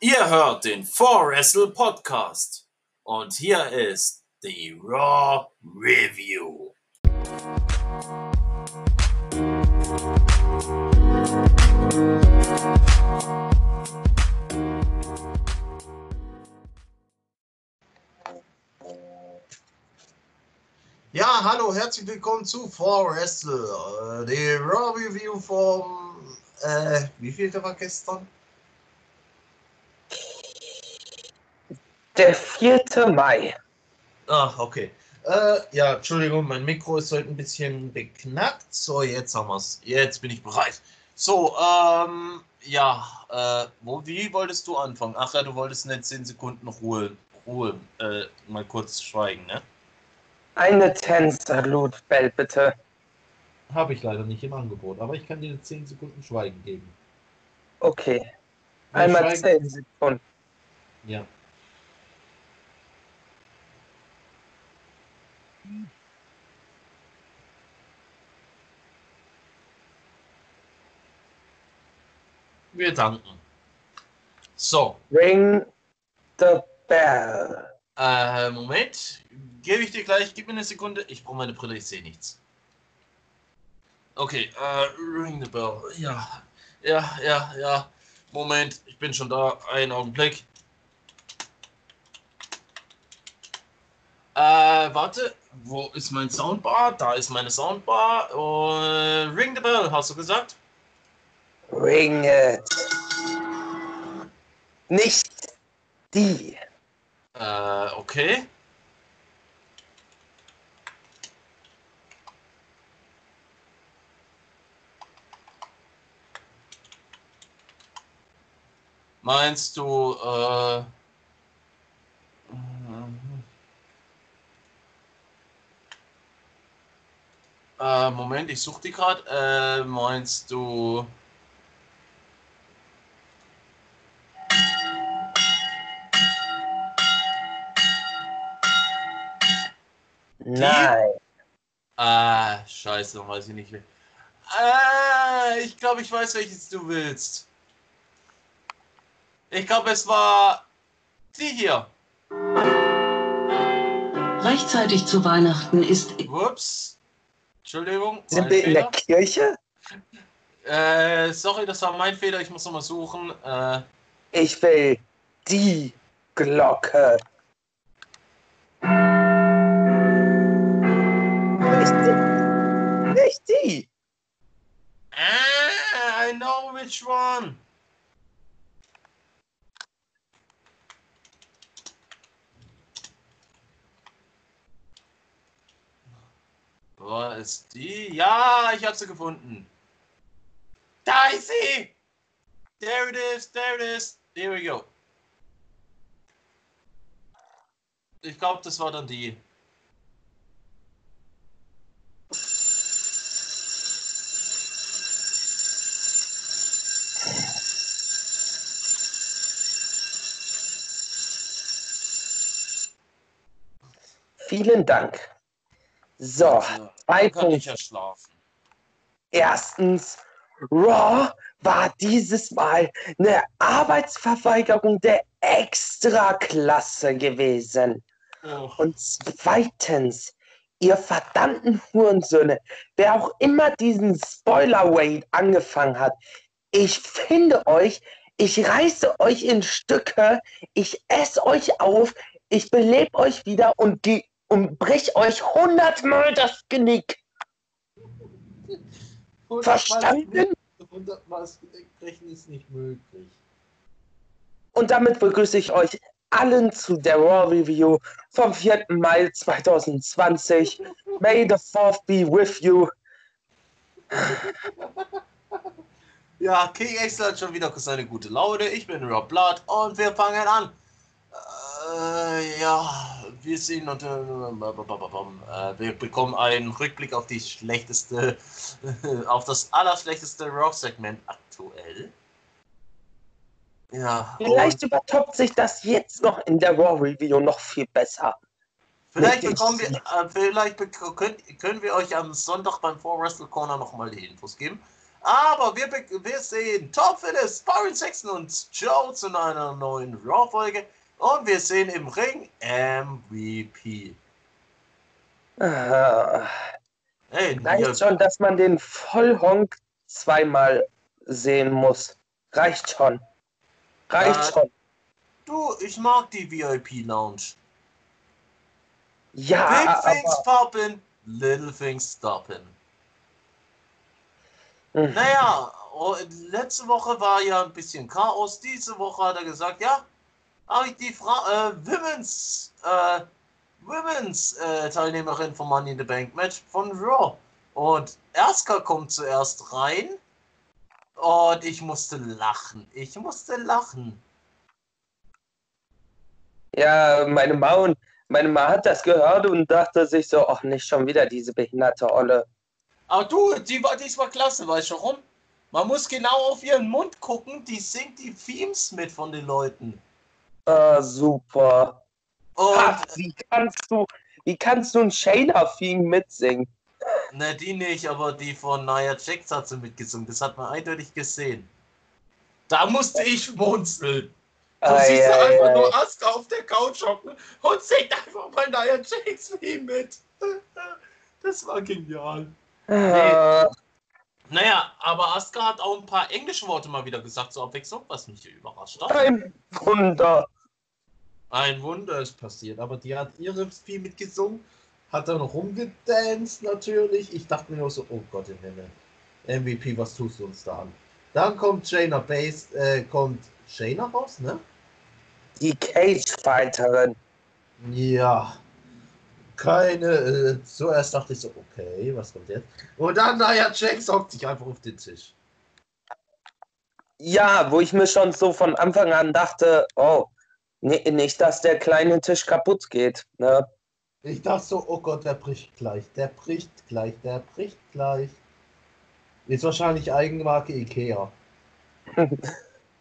Ihr hört den 4Wrestle Podcast und hier ist die Raw Review. Ja, hallo, herzlich willkommen zu 4Wrestle, äh, die Raw Review vom, äh, wie viel war gestern? Der 4. Mai. Ah, okay. Äh, ja, Entschuldigung, mein Mikro ist heute ein bisschen beknackt. So, jetzt haben wir's. Jetzt bin ich bereit. So, ähm, ja, äh, wo, wie wolltest du anfangen? Ach ja, du wolltest nicht 10 Sekunden Ruhe, Ruhe, äh, mal kurz schweigen, ne? Eine Tänzerlutbell, bitte. Habe ich leider nicht im Angebot, aber ich kann dir 10 Sekunden Schweigen geben. Okay. Einmal Schweigen- 10 Sekunden. Ja. Wir danken. So, Ring the bell. äh, Moment. Gebe ich dir gleich, gib mir eine Sekunde. Ich brauche meine Brille, ich sehe nichts. Okay, äh, ring the bell. Ja, ja, ja, ja. Moment, ich bin schon da. Einen Augenblick. Äh, warte, wo ist mein Soundbar? Da ist meine Soundbar. Äh, ring the bell, hast du gesagt? Ring it. Nicht die. Äh, okay. Meinst du, äh, äh, Moment, ich suche die gerade. Äh, meinst du, Nein. Ah, scheiße, weiß ich nicht. Ah, ich glaube, ich weiß, welches du willst. Ich glaube, es war die hier. Rechtzeitig zu Weihnachten ist Ups. Entschuldigung. Sind wir in der Fehler. Kirche? Äh, sorry, das war mein Fehler. Ich muss nochmal suchen. Äh, Ich will die Glocke. One. War es die? Ja, ich habe sie gefunden. Da ist sie! There it is, there it is. Here we go. Ich glaube, das war dann die. Vielen Dank. So, zwei ich Punkte. Erstens, Raw war dieses Mal eine Arbeitsverweigerung der Extraklasse gewesen. Oh. Und zweitens, ihr verdammten Hurensöhne, wer auch immer diesen Spoiler-Wade angefangen hat, ich finde euch, ich reiße euch in Stücke, ich esse euch auf, ich belebe euch wieder und, ge- und brich euch hundertmal das Genick. Verstanden? Hundertmal brechen ist nicht möglich. Und damit begrüße ich euch allen zu der Raw Review vom 4. Mai 2020. May the 4th be with you. Ja, King Axel hat schon wieder seine gute Laune. Ich bin Rob Blood und wir fangen an. Äh, ja, wir sehen und äh, äh, wir bekommen einen Rückblick auf die schlechteste, auf das allerschlechteste Rock-Segment aktuell. Ja, Vielleicht übertoppt sich das jetzt noch in der Raw Review noch viel besser. vielleicht bekommen wir, äh, vielleicht könnt, können wir euch am Sonntag beim 4 Wrestle Corner nochmal die Infos geben. Aber wir, wir sehen Top Phillips, Byron Sexton und Joe zu einer neuen Raw-Folge. Und wir sehen im Ring MVP. Ah, Hey, reicht schon, dass man den Vollhonk zweimal sehen muss. Reicht schon. Reicht Äh, schon. du, ich mag die VIP-Lounge. Ja, Big things aber poppin', little things stoppin'. Mhm. Naja, oh, letzte Woche war ja ein bisschen Chaos. Diese Woche hat er gesagt, ja, habe ich die Fra äh, Women's, äh, Women's äh, Teilnehmerin vom Money in the Bank Match von Raw. Und Erska kommt zuerst rein. Und ich musste lachen. Ich musste lachen. ja, meine Ma und meine Ma hat das gehört und dachte sich so, ach nicht schon wieder diese behinderte Olle. Aber du, die war diesmal klasse, weißt du warum? Man muss genau auf ihren Mund gucken, die singt die Themes mit von den Leuten. Ah, super. Und Ha, wie kannst du, wie kannst du ein Shayna-Theme mitsingen? Ne, die nicht, aber die von Nia Jax hat sie mitgesungen. Das hat man eindeutig gesehen. Da musste ich schmunzeln. Du Ei, siehst ei, einfach ei. nur Asuka auf der Couch hocken und singt einfach mal Nia Jax Theme mit. Das war genial. Ah, Naja, aber Asuka hat auch ein paar englische Worte mal wieder gesagt zur Abwechslung, was mich überrascht hat. ein Wunder. Ein Wunder ist passiert, aber die hat ihre Spiel mitgesungen, hat dann rumgedanced natürlich. Ich dachte mir nur so, oh Gott im Himmel. MVP, was tust du uns da an? Dann kommt Shayna Base, äh, kommt Shayna raus, ne? Die Cage-Fighterin. Ja. Keine, äh, zuerst dachte ich so, okay, was kommt jetzt? Und dann, naja, Jax hockt sich einfach auf den Tisch. Ja, wo ich mir schon so von Anfang an dachte, oh, nee, nicht, dass der kleine Tisch kaputt geht. Ne? Ich dachte so, oh Gott, der bricht gleich, der bricht gleich, der bricht gleich. Ist wahrscheinlich Eigenmarke Ikea.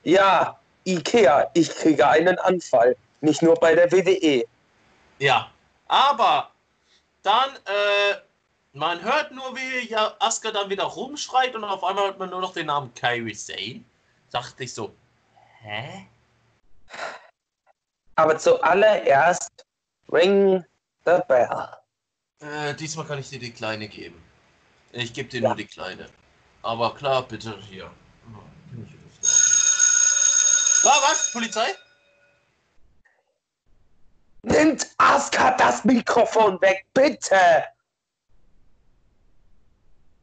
Ja, Ikea, ich kriege einen Anfall. Nicht nur bei der. WWE. Ja, aber dann, äh, man hört nur, wie ja Asuka dann wieder rumschreit und auf einmal hört man nur noch den Namen Kairi Sane. Dachte ich so, hä? Aber zuallererst ring the bell. Äh, diesmal kann ich dir die Kleine geben. Ich gebe dir Ja. nur die Kleine. Aber klar, bitte hier. Ah, was? Polizei? Nimmt Asuka das Mikrofon weg, bitte!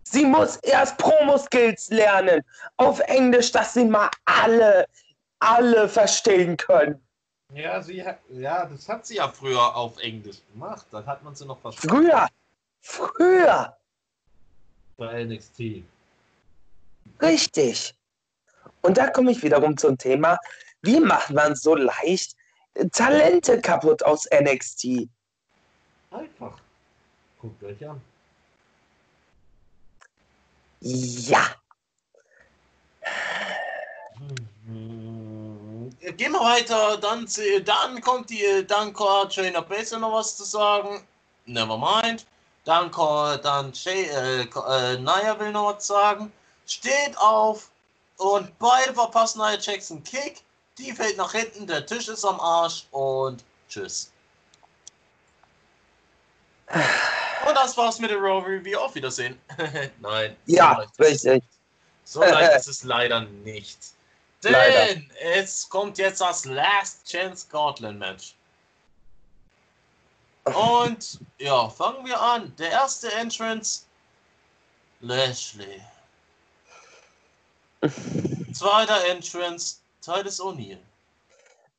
Sie muss erst Promo-Skills lernen. Auf Englisch, dass sie mal alle, alle verstehen können. Ja, sie hat, ja, das hat sie ja früher auf Englisch gemacht. Dann hat man sie noch verstanden. Früher, früher, Bei NXT. richtig. Und da komme ich wiederum zum Thema, wie macht man so leicht Talente kaputt aus NXT? Einfach. Guckt euch an. Ja, Mhm. Gehen wir weiter, dann, dann kommt die, dann hat Shayna Baszler noch was zu sagen. Never mind. Dann dann Shay, äh, äh, Naya will noch was sagen. Steht auf und beide verpassen Nia Jackson Kick. Die fällt nach hinten, der Tisch ist am Arsch und tschüss. Und das war's mit der Raw Review. Auf Wiedersehen. Nein. so ja, es richtig. so leicht ist es leider nicht. Denn Leider. es kommt jetzt das Last Chance Scotland Match. Und ja, fangen wir an. Der erste Entrance Lashley. Zweiter Entrance Titus O'Neill.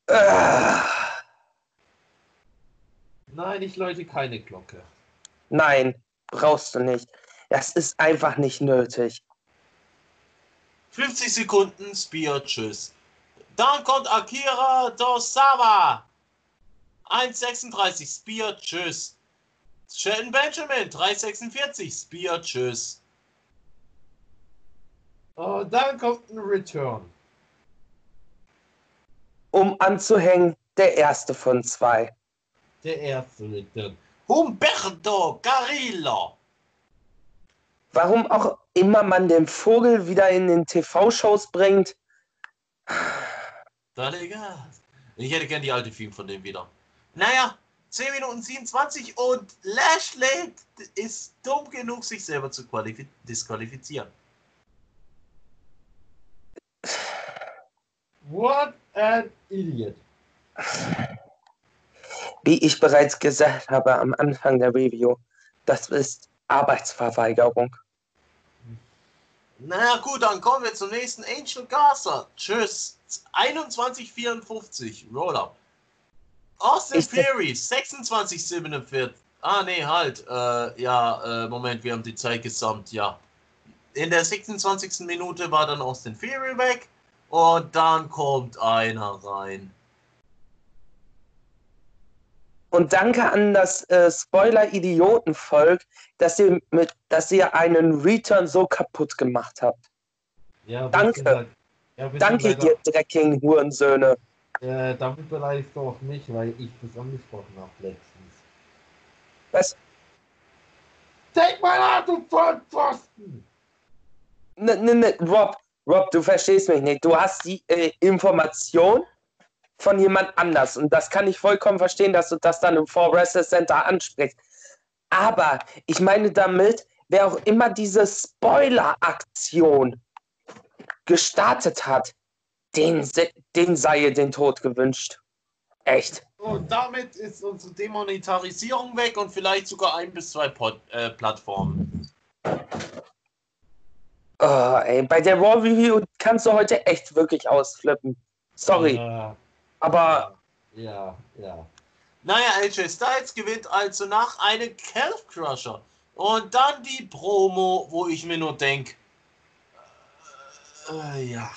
Ah, Nein, ich läute keine Glocke. nein, brauchst du nicht. Das ist einfach nicht nötig. 50 Sekunden Spear, tschüss. Dann kommt Akira Dosawa. 1,36 Spear, tschüss. Shelton Benjamin, 3,46 Spear, tschüss. Oh, dann kommt ein Return. Um anzuhängen, der erste von zwei. Der erste Return. Humberto Carillo. Warum auch immer man den Vogel wieder in den TV-Shows bringt. Dann egal. Ich hätte gern die alte Film von dem wieder. Naja, 10 Minuten 27 und Lashley ist dumm genug, sich selber zu disqualifizieren. What an idiot. Wie ich bereits gesagt habe am Anfang der Review, das ist Arbeitsverweigerung. Na gut, dann kommen wir zum nächsten Angel Garza. Tschüss. 2154. Roll-up. Austin Ich- Fury. 2647. Ah, nee, halt. Äh, ja, äh, Moment, wir haben die Zeit gesamt. Ja. In der 26. Minute war dann Austin Fury weg. Und dann kommt einer rein. Und danke an das äh, Spoiler-Idiotenvolk, dass ihr, mit, dass ihr einen Return so kaputt gemacht habt. Ja, Danke. bitte, Ja, Danke, leider- ihr dreckigen Hurensöhne. Äh, damit beleidigst du auch mich, weil ich das angesprochen habe letztens. Was? Take mein Auto von Pfosten! Ne, ne, ne, Rob, Rob, du verstehst mich nicht. Du hast die äh, Information von jemand anders. Und das kann ich vollkommen verstehen, dass du das dann im Four Wrestle Center ansprichst. Aber ich meine damit, wer auch immer diese Spoiler-Aktion gestartet hat, den, den sei ihr den Tod gewünscht. Echt. Und damit ist unsere Demonetarisierung weg und vielleicht sogar ein bis zwei Pod äh, Plattformen. Oh, ey, bei der Raw Review kannst du heute echt wirklich ausflippen. Sorry, Ja, aber ja, ja. Naja, AJ Styles gewinnt also nach einem Calf Crusher. Und dann die Promo, wo ich mir nur denke, äh, ja.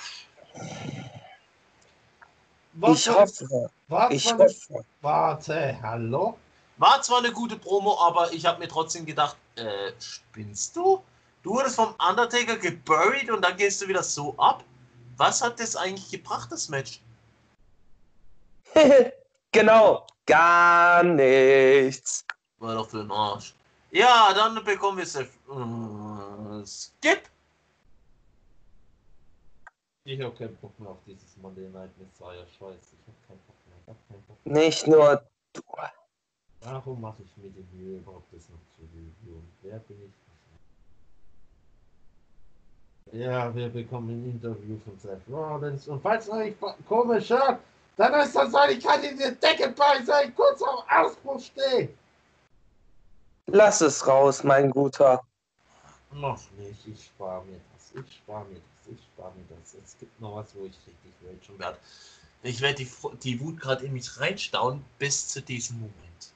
Was ich war- hoffe, war ich zwar eine- hoffe. Warte, hallo? War zwar eine gute Promo, aber ich habe mir trotzdem gedacht, äh, spinnst du? Du wurdest vom Undertaker geburied und dann gehst du wieder so ab? Was hat das eigentlich gebracht, das Match? genau, gar nichts. War doch für den Arsch. Ja, dann bekommen wir Seth. Äh, Skip. Ich hab keinen Bock mehr auf dieses Monday Night Messiah. Scheiße, ich hab keinen Bock mehr. Ich hab keinen Bock mehr. Nicht nur du. Warum mache ich mir die Mühe, überhaupt das noch zu reviewen? Wer bin ich? Ja, wir bekommen ein Interview von Seth Rollins. Und falls euch komisch hört, dann ist das, weil ich gerade in der Decke bei sein, kurz am Ausbruch stehe. Lass es raus, mein Guter. Noch nicht, ich spare mir das. Ich spare mir das. Ich spare mir das. Es gibt noch was, wo ich richtig ragen werde. Ich werde die, die Wut gerade in mich reinstauen bis zu diesem Moment.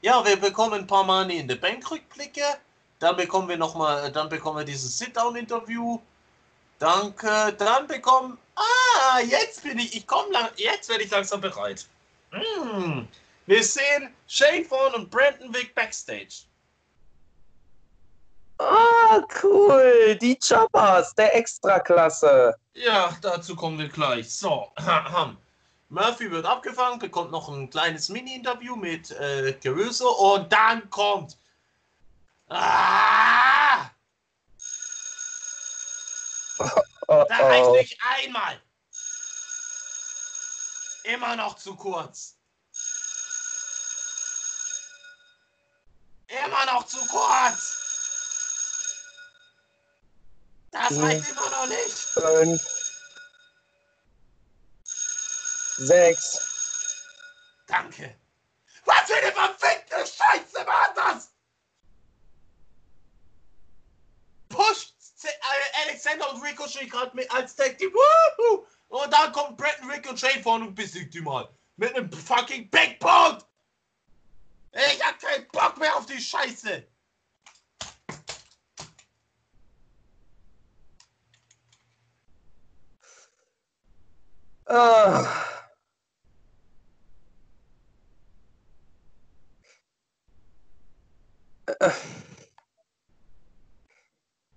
Ja, wir bekommen ein paar Money in the Bank Rückblicke. Dann bekommen wir noch mal, dann bekommen wir dieses Sit-Down-Interview. Danke. Dann bekommen. Ah, jetzt bin ich. Ich komme lang. Jetzt werde ich langsam bereit. Mm. Wir sehen Shane Vaughn und Brandon Wick backstage. Ah, cool. Die Choppers der Extraklasse. Ja, dazu kommen wir gleich. So, Murphy wird abgefangen, bekommt noch ein kleines Mini-Interview mit äh, Caruso und dann kommt. Ah! Oh, Da reicht oh. nicht einmal. Immer noch zu kurz. Immer noch zu kurz. Das Mhm. reicht immer noch nicht. Fünf. Sechs. Danke. Was für eine verfickte Scheiße war das? Alexander und Ricochet gerade mit als Tag Team. Woohoo! Und dann kommt Rick und Shane vorne und besiegt die mal. Mit einem fucking Big Boot. Ich hab keinen Bock mehr auf die Scheiße. Ah.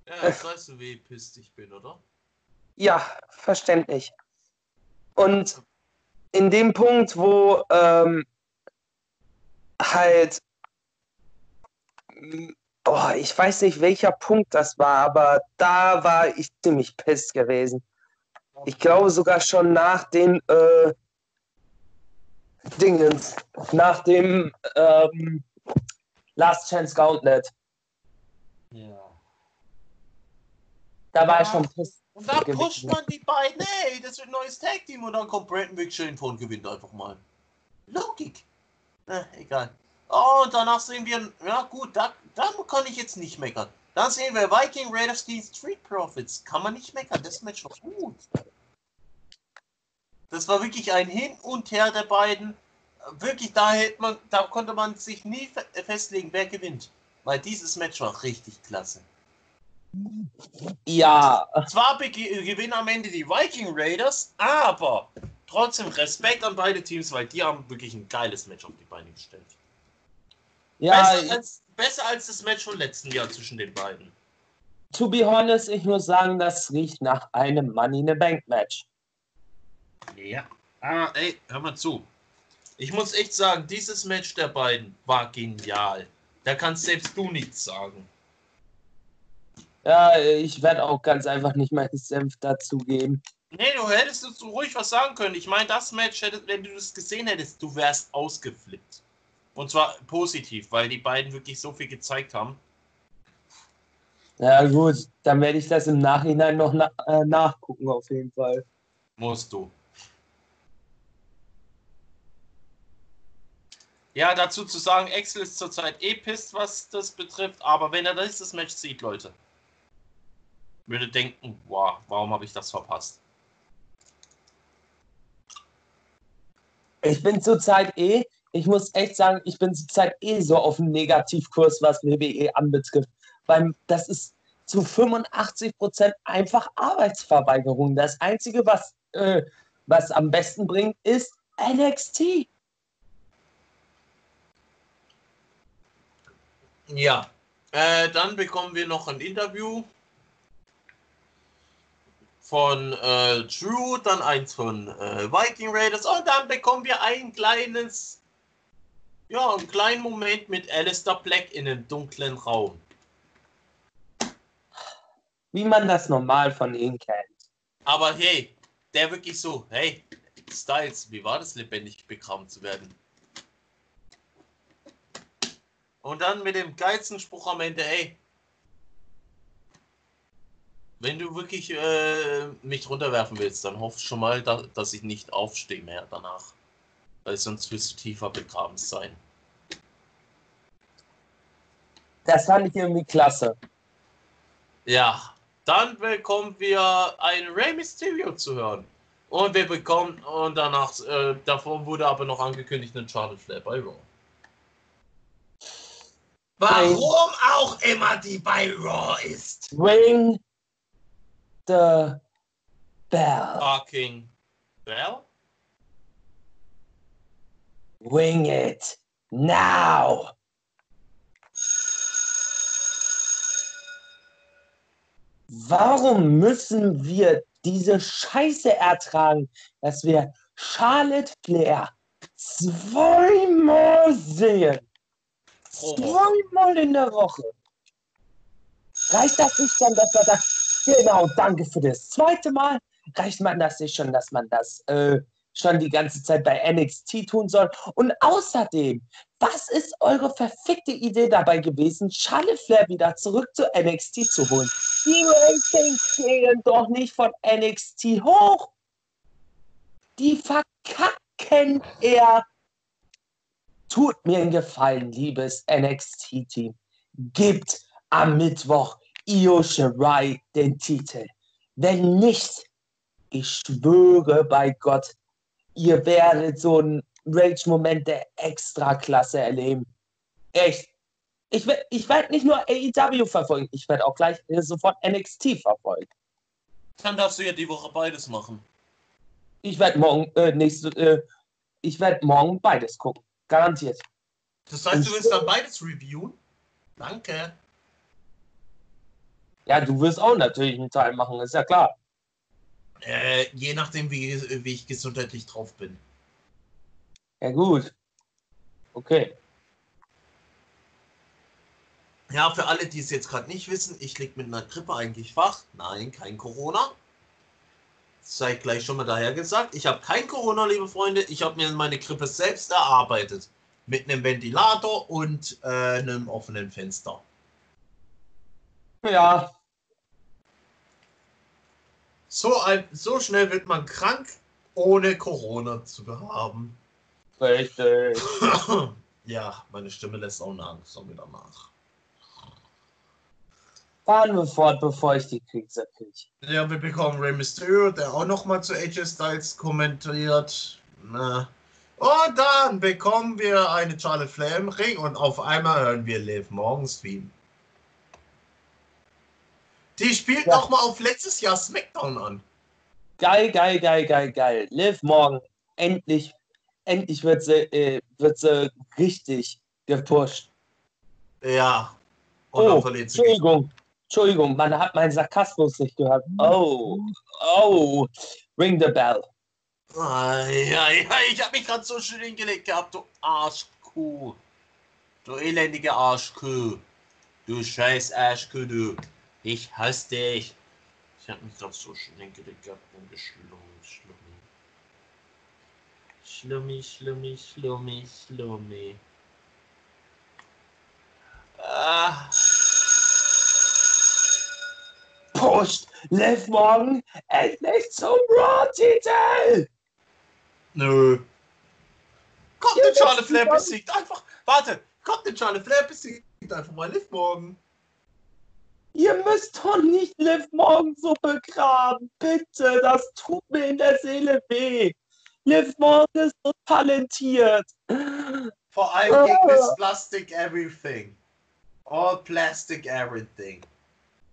Ja, jetzt weißt du, wie pisst ich bin, oder? Ja, verständlich. Und in dem Punkt, wo ähm, halt Oh, ich weiß nicht, welcher Punkt das war, aber da war ich ziemlich piss gewesen. Ich glaube sogar schon nach den äh, Dingens, nach dem ähm, Last Chance Gauntlet. Da war ich Ja. schon piss. Und da pusht man die beiden, hey, das wird ein neues Tag Team und dann kommt Brandon Big Show vor und gewinnt einfach mal. Logik. Äh, egal. Oh, und danach sehen wir, ja gut, da, da kann ich jetzt nicht meckern. Dann sehen wir Viking Raiders gegen Street Profits. Kann man nicht meckern, das Match war gut. Das war wirklich ein Hin und Her der beiden. Wirklich, da hätte man, da konnte man sich nie fe- festlegen, wer gewinnt. Weil dieses Match war richtig klasse. Ja, Zwar gewinnen am Ende die Viking Raiders, aber trotzdem Respekt an beide Teams, weil die haben wirklich ein geiles Match auf die Beine gestellt. ja, besser, als, besser als das Match vom letzten Jahr zwischen den beiden. to be honest, ich muss sagen, das riecht nach einem Money in the Bank Match. Ja. Ah, ey, hör mal zu. Ich muss echt sagen, dieses Match der beiden war genial. Da kannst selbst du nichts sagen. Ja, ich werde auch ganz einfach nicht meinen Senf dazugeben. Nee, du hättest so ruhig was sagen können. Ich meine, das Match, hättest, wenn du das gesehen hättest, du wärst ausgeflippt. Und zwar positiv, weil die beiden wirklich so viel gezeigt haben. Ja gut, dann werde ich das im Nachhinein noch na äh, nachgucken auf jeden Fall. Musst du. Ja, dazu zu sagen, Excel ist zurzeit eh pisst, was das betrifft, aber wenn er dieses Match sieht, Leute, würde denken, wow, warum habe ich das verpasst? Ich bin zurzeit eh, ich muss echt sagen, ich bin zurzeit eh so auf dem Negativkurs, was WWE anbetrifft. Weil das ist zu 85% einfach Arbeitsverweigerung. Das Einzige, was, äh, was am besten bringt, ist NXT. Ja, äh, dann bekommen wir noch ein Interview von äh, Drew, dann eins von äh, Viking Raiders und dann bekommen wir ein kleines, ja, einen kleinen Moment mit Alistair Black in einem dunklen Raum. Wie man das normal von ihnen kennt. Aber hey, der wirklich so, hey, Styles, wie war das lebendig begraben zu werden? Und dann mit dem geilsten Spruch am Ende, hey, wenn du wirklich äh, mich runterwerfen willst, dann hoff schon mal, da, dass ich nicht aufstehe mehr danach. Weil sonst wirst du tiefer begraben sein. Das fand ich irgendwie klasse. Ja, dann bekommen wir ein Rey Mysterio zu hören. Und wir bekommen, und danach, äh, davor wurde aber noch angekündigt, einen Charlotte Flair bei Raw. Warum auch immer die bei Raw ist. Ring the bell. Fucking Bell? Ring it now. Warum müssen wir diese Scheiße ertragen, dass wir Charlotte Flair zweimal sehen? Zweimal in der Woche. Reicht das nicht dann, dass man sagt, genau, danke für das zweite Mal? Reicht man das nicht schon, dass man das äh, schon die ganze Zeit bei NXT tun soll? Und außerdem, was ist eure verfickte Idee dabei gewesen, Charlotte Flair wieder zurück zu NXT zu holen? Die Ratings gehen doch nicht von NXT hoch. Die verkacken er. Tut mir einen Gefallen, liebes NXT-Team. Gibt am Mittwoch Io Shirai den Titel. Wenn nicht, ich schwöre bei Gott, ihr werdet so einen Rage-Moment der Extraklasse erleben. Echt. Ich werde ich werd nicht nur AEW verfolgen, ich werde auch gleich sofort NXT verfolgen. Dann darfst du ja die Woche beides machen. Ich werde morgen, äh, nächste, äh, ich werde morgen beides gucken. Garantiert. Das heißt, du willst dann beides reviewen? Danke. Ja, du wirst auch natürlich einen Teil machen, ist ja klar. Äh, je nachdem, wie, wie ich gesundheitlich drauf bin. Ja, gut. Okay. Ja, für alle, die es jetzt gerade nicht wissen, ich liege mit einer Grippe eigentlich wach. Nein, kein Corona. Sei gleich schon mal daher gesagt. Ich habe kein Corona, liebe Freunde. Ich habe mir meine Grippe selbst erarbeitet. Mit einem Ventilator und äh, einem offenen Fenster. Ja, So, ein, so schnell wird man krank, ohne Corona zu haben. richtig. ja, meine Stimme lässt auch langsam wieder nach. Fahren wir fort, bevor ich die Krise kriege. Ja, wir bekommen Rey Mysterio, der auch nochmal zu AJ Styles kommentiert. Na. Und dann bekommen wir eine Charlotte Flair im Ring und auf einmal hören wir Liv Morgens Theme. Die spielt Ja. nochmal auf letztes Jahr SmackDown an. Geil, geil, geil, geil, geil. Liv morgen. Endlich, endlich wird sie, äh, wird sie richtig gepusht. Ja. Und Oh, Entschuldigung. Entschuldigung, man hat meinen Sarkasmus nicht gehört. Oh, oh, ring the bell. Ah, ja, ja, ich hab mich gerade so schön hingelegt gehabt, du Arschkuh. Du elendige Arschkuh. Du scheiß Arschkuh, du. Ich hasse dich. Ich hab mich gerade so hingelegt gehabt und geschlummi, schlummi. Schlummi, schlummi, schlummi, schlummi. Ah, Pusht Liv morgen endlich zum Raw-Titel. nö. Kommt Ja, der ist Flair doch- besiegt einfach. Warte, kommt der Charlotte Flair besiegt einfach mal Liv morgen. Ihr müsst doch nicht Liv morgen so begraben. Bitte, das tut mir in der Seele weh. Liv morgen ist so talentiert. Vor allem gegen this plastic everything. All plastic everything.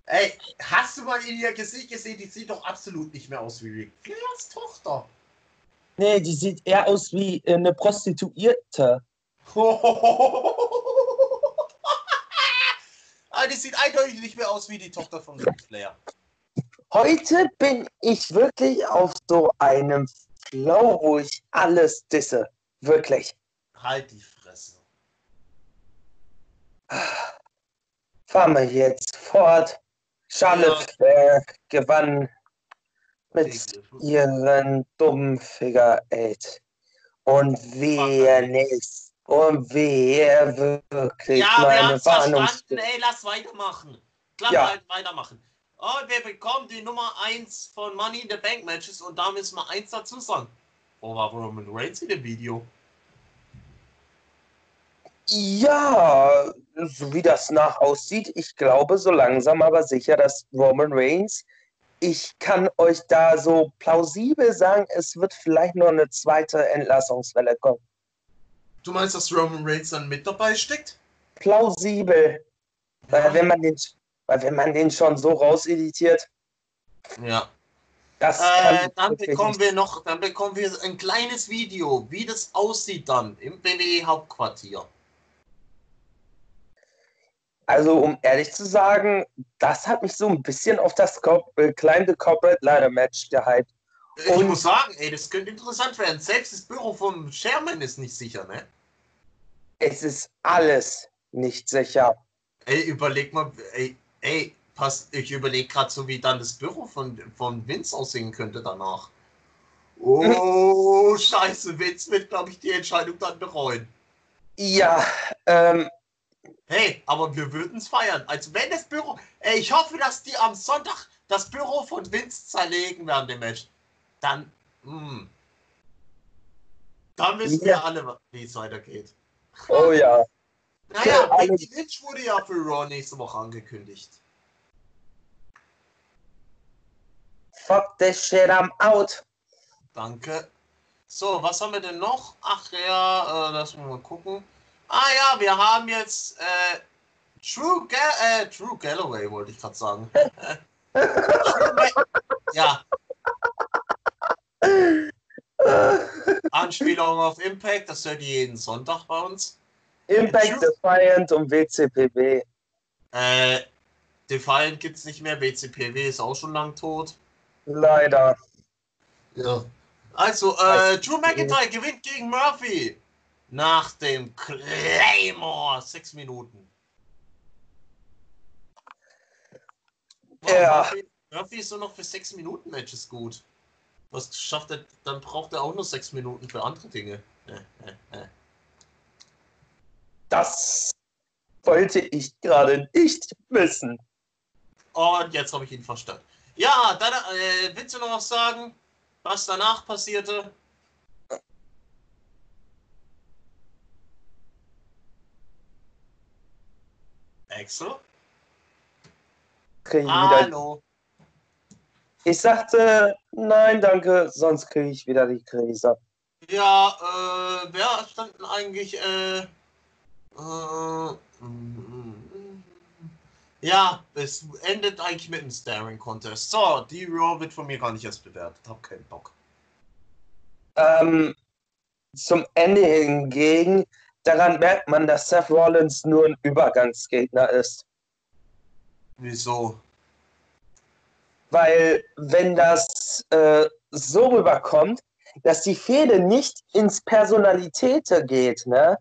Ey, hast du mal in ihr Gesicht gesehen? Die sieht doch absolut nicht mehr aus wie Rick Flairs Tochter. Nee, die sieht eher aus wie äh, eine Prostituierte. Die sieht eindeutig nicht mehr aus wie die Tochter von Ric Flair. Heute bin ich wirklich auf so einem Flow, wo ich alles disse. Wirklich. Halt die Fresse. Fahren wir jetzt fort. Charlotte Flair gewann mit ihren dummen Figure Eight. Und wehe nicht. Und wehe wirklich Ja, wir meine verstanden. Ey, lass weitermachen. Klar, Ja. halt weitermachen. Und wir bekommen die Nummer 1 von Money in the Bank Matches und da müssen wir eins dazu sagen. Wo war Roman Reigns in dem Video? Ja, so wie das nach aussieht, ich glaube so langsam aber sicher, dass Roman Reigns, ich kann euch da so plausibel sagen, es wird vielleicht noch eine zweite Entlassungswelle kommen. Du meinst, dass Roman Reigns dann mit dabei steckt? Plausibel. Weil wenn man den, weil wenn man den schon so rauseditiert, Ja. das Äh, dann bekommen wir noch, dann bekommen wir ein kleines Video, wie das aussieht dann im WWE Hauptquartier. Also um ehrlich zu sagen, das hat mich so ein bisschen auf das Corp äh, kleine Corporate Ladder Match gehypt. Ich Und- muss sagen, ey, das könnte interessant werden. Selbst das Büro vom Sherman ist nicht sicher, ne? Es ist alles nicht sicher. Ey, überleg mal, ey, ey, pass, ich überlege gerade so, wie dann das Büro von, von Vince aussehen könnte danach. Oh, scheiße, Vince wird, glaube ich, die Entscheidung dann bereuen. Ja, ähm, Hey, aber wir würden es feiern. Also wenn das Büro, ey, ich hoffe, dass die am Sonntag das Büro von Vince zerlegen während dem Match. Dann, hm. Dann wissen wir Ja. alle, wie es weitergeht. oh ja. Naja, Becky Lynch wurde ja für Raw nächste Woche angekündigt. Fuck this shit, I'm out. Danke. So, was haben wir denn noch? Ach ja, äh, lass mal gucken. Ah ja, wir haben jetzt äh, True, Ga äh, True Galloway, wollte ich gerade sagen. True Ma- ja, Anspielung auf Impact, das hört ihr jeden Sonntag bei uns. Impact Defiant und WCPW. Äh, Defiant gibt's nicht mehr, WCPW ist auch schon lang tot. Leider. Ja. Also, äh, Drew McIntyre gewinnt gegen Murphy. Nach dem Claymore. Sechs Minuten. Ja. Murphy, Murphy ist nur noch für 6 Minuten Matches gut. Was schafft er, dann braucht er auch nur 6 Minuten für andere Dinge. Äh, äh, äh. Das wollte ich gerade nicht wissen. Und jetzt habe ich ihn verstanden. Ja, dann äh, willst du noch was sagen, was danach passierte? Axel? Hallo. Ich sagte, nein, danke, sonst kriege ich wieder die Krise. Ja, äh, wer stand denn eigentlich, äh, äh, ja, es endet eigentlich mit einem Staring Contest. So, die Raw wird von mir gar nicht erst bewertet. Hab keinen Bock. Ähm, zum Ende hingegen, daran merkt man, dass Seth Rollins nur ein Übergangsgegner ist. Wieso? Weil wenn das äh, so rüberkommt, dass die Fehde nicht ins Personalitäte geht, ne,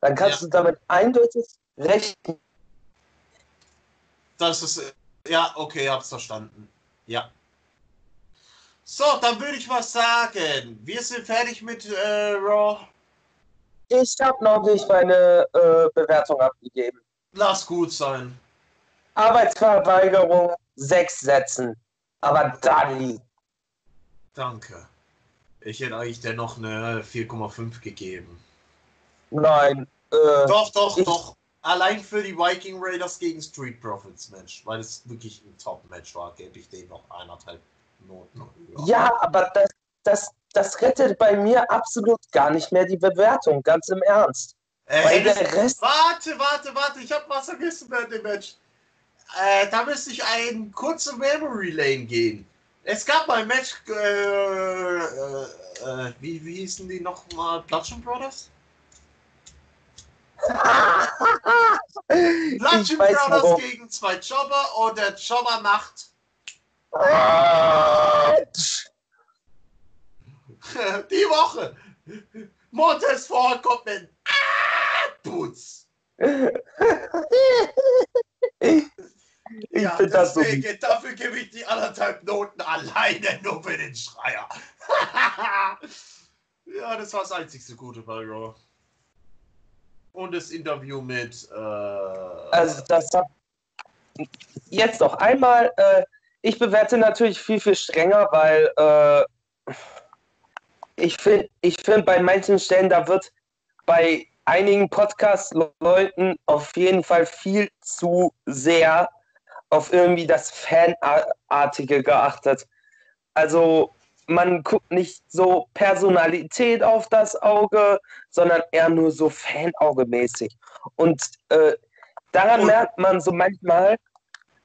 dann kannst Ja. du damit eindeutig rechnen. Das ist, äh, ja, okay, hab's verstanden. Ja. So, dann würde ich was sagen. Wir sind fertig mit äh, Raw. Ich habe noch nicht meine äh, Bewertung abgegeben. Lass gut sein. Arbeitsverweigerung sechs Sätzen. Aber Dani, Danke. Ich hätte eigentlich dennoch eine 4,5 gegeben. nein. Äh, Doch, doch, doch. Allein für die Viking Raiders gegen Street Profits Match, weil es wirklich ein Top-Match war, gebe ich dem noch eineinhalb Noten. höher. ja, aber das, das, das rettet bei mir absolut gar nicht mehr die Bewertung, ganz im Ernst. Äh, Rest, Warte, warte, warte, ich habe was vergessen bei dem Match. Äh, da müsste ich ein kurze Memory Lane gehen. Es gab mal ein Match, äh, äh, äh, wie, wie hießen die nochmal? Bludgeon Brothers? Bludgeon Brothers warum. gegen zwei Jobber und der Jobber macht die Woche. Montez Ford kommt mit ah, Boots. Ich Ja, finde das so. dafür gebe ich die anderthalb Noten alleine nur für den Schreier. ja, das war das einzigste Gute bei Raw. Und das Interview mit. Äh, Also das hat jetzt noch einmal, äh, ich bewerte natürlich viel, viel strenger, weil äh, ich finde, ich find bei manchen Stellen, da wird bei einigen Podcast-Leuten auf jeden Fall viel zu sehr auf irgendwie das Fanartige geachtet. Also man guckt nicht so Personalität auf das Auge, sondern eher nur so Fanauge-mäßig. Und äh, daran Und- merkt man so manchmal,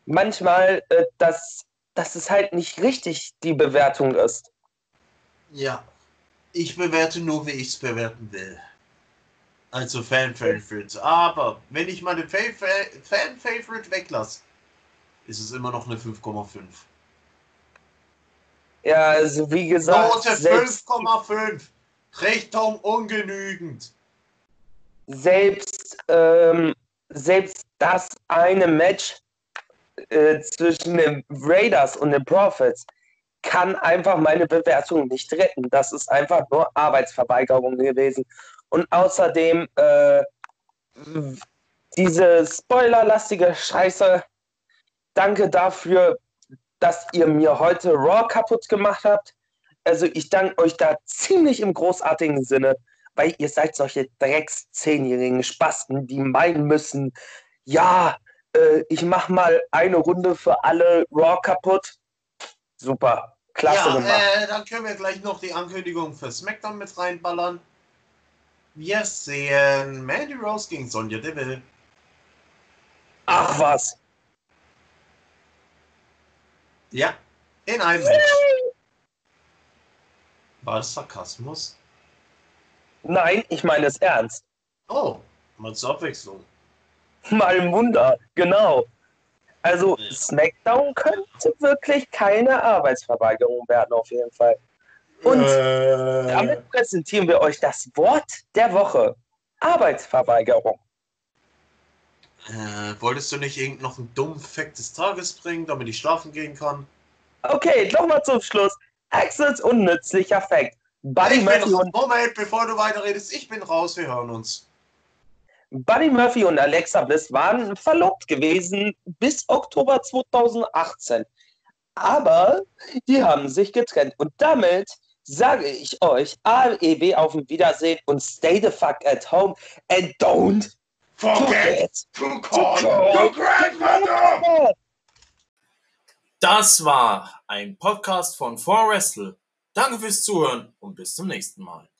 manchmal, äh, dass, dass es halt nicht richtig die Bewertung ist. ja. Ich bewerte nur, wie ich es bewerten will. Also Fan-Favorite. Aber wenn ich meine Fa- Fa- Fan-Favorite weglasse, ist es immer noch eine 5,5. Ja, also wie gesagt, Note selbst, 5,5. Richtung ungenügend. selbst, ähm, selbst das eine Match äh, zwischen den Raiders und den Profits kann einfach meine Bewertung nicht retten. Das ist einfach nur Arbeitsverweigerung gewesen. Und außerdem äh, diese spoilerlastige Scheiße. Danke dafür, dass ihr mir heute Raw kaputt gemacht habt. Also ich danke euch da ziemlich im großartigen Sinne, weil ihr seid solche drecks zehnjährigen Spasten, die meinen müssen, ja, äh, ich mach mal eine Runde für alle Raw kaputt. Super, klasse ja, gemacht. äh, dann können wir gleich noch die Ankündigung für SmackDown mit reinballern. Wir sehen Mandy Rose gegen Sonja Deville. Ach was. Ja, in einem Match. War das Sarkasmus? Nein, ich meine es ernst. Oh, mal zur Abwechslung. Mal ein Wunder, genau. Also SmackDown könnte wirklich keine Arbeitsverweigerung werden, auf jeden Fall. Und äh, damit präsentieren wir euch das Wort der Woche. Arbeitsverweigerung. Äh, wolltest du nicht irgend noch einen dummen Fact des Tages bringen, damit ich schlafen gehen kann? Okay, nochmal zum Schluss. Axels unnützlicher Fact. Buddy ich Murphy, und, Moment, bevor du weiterredest, ich bin raus, wir hören uns. Buddy Murphy und Alexa Bliss waren verlobt gewesen bis Oktober 2018. Aber die haben sich getrennt. Und damit sage ich euch AEB auf ein Wiedersehen und stay the fuck at home and don't forget to call your grandmother. Das war ein Podcast von 4Wrestle. Danke fürs Zuhören und bis zum nächsten Mal.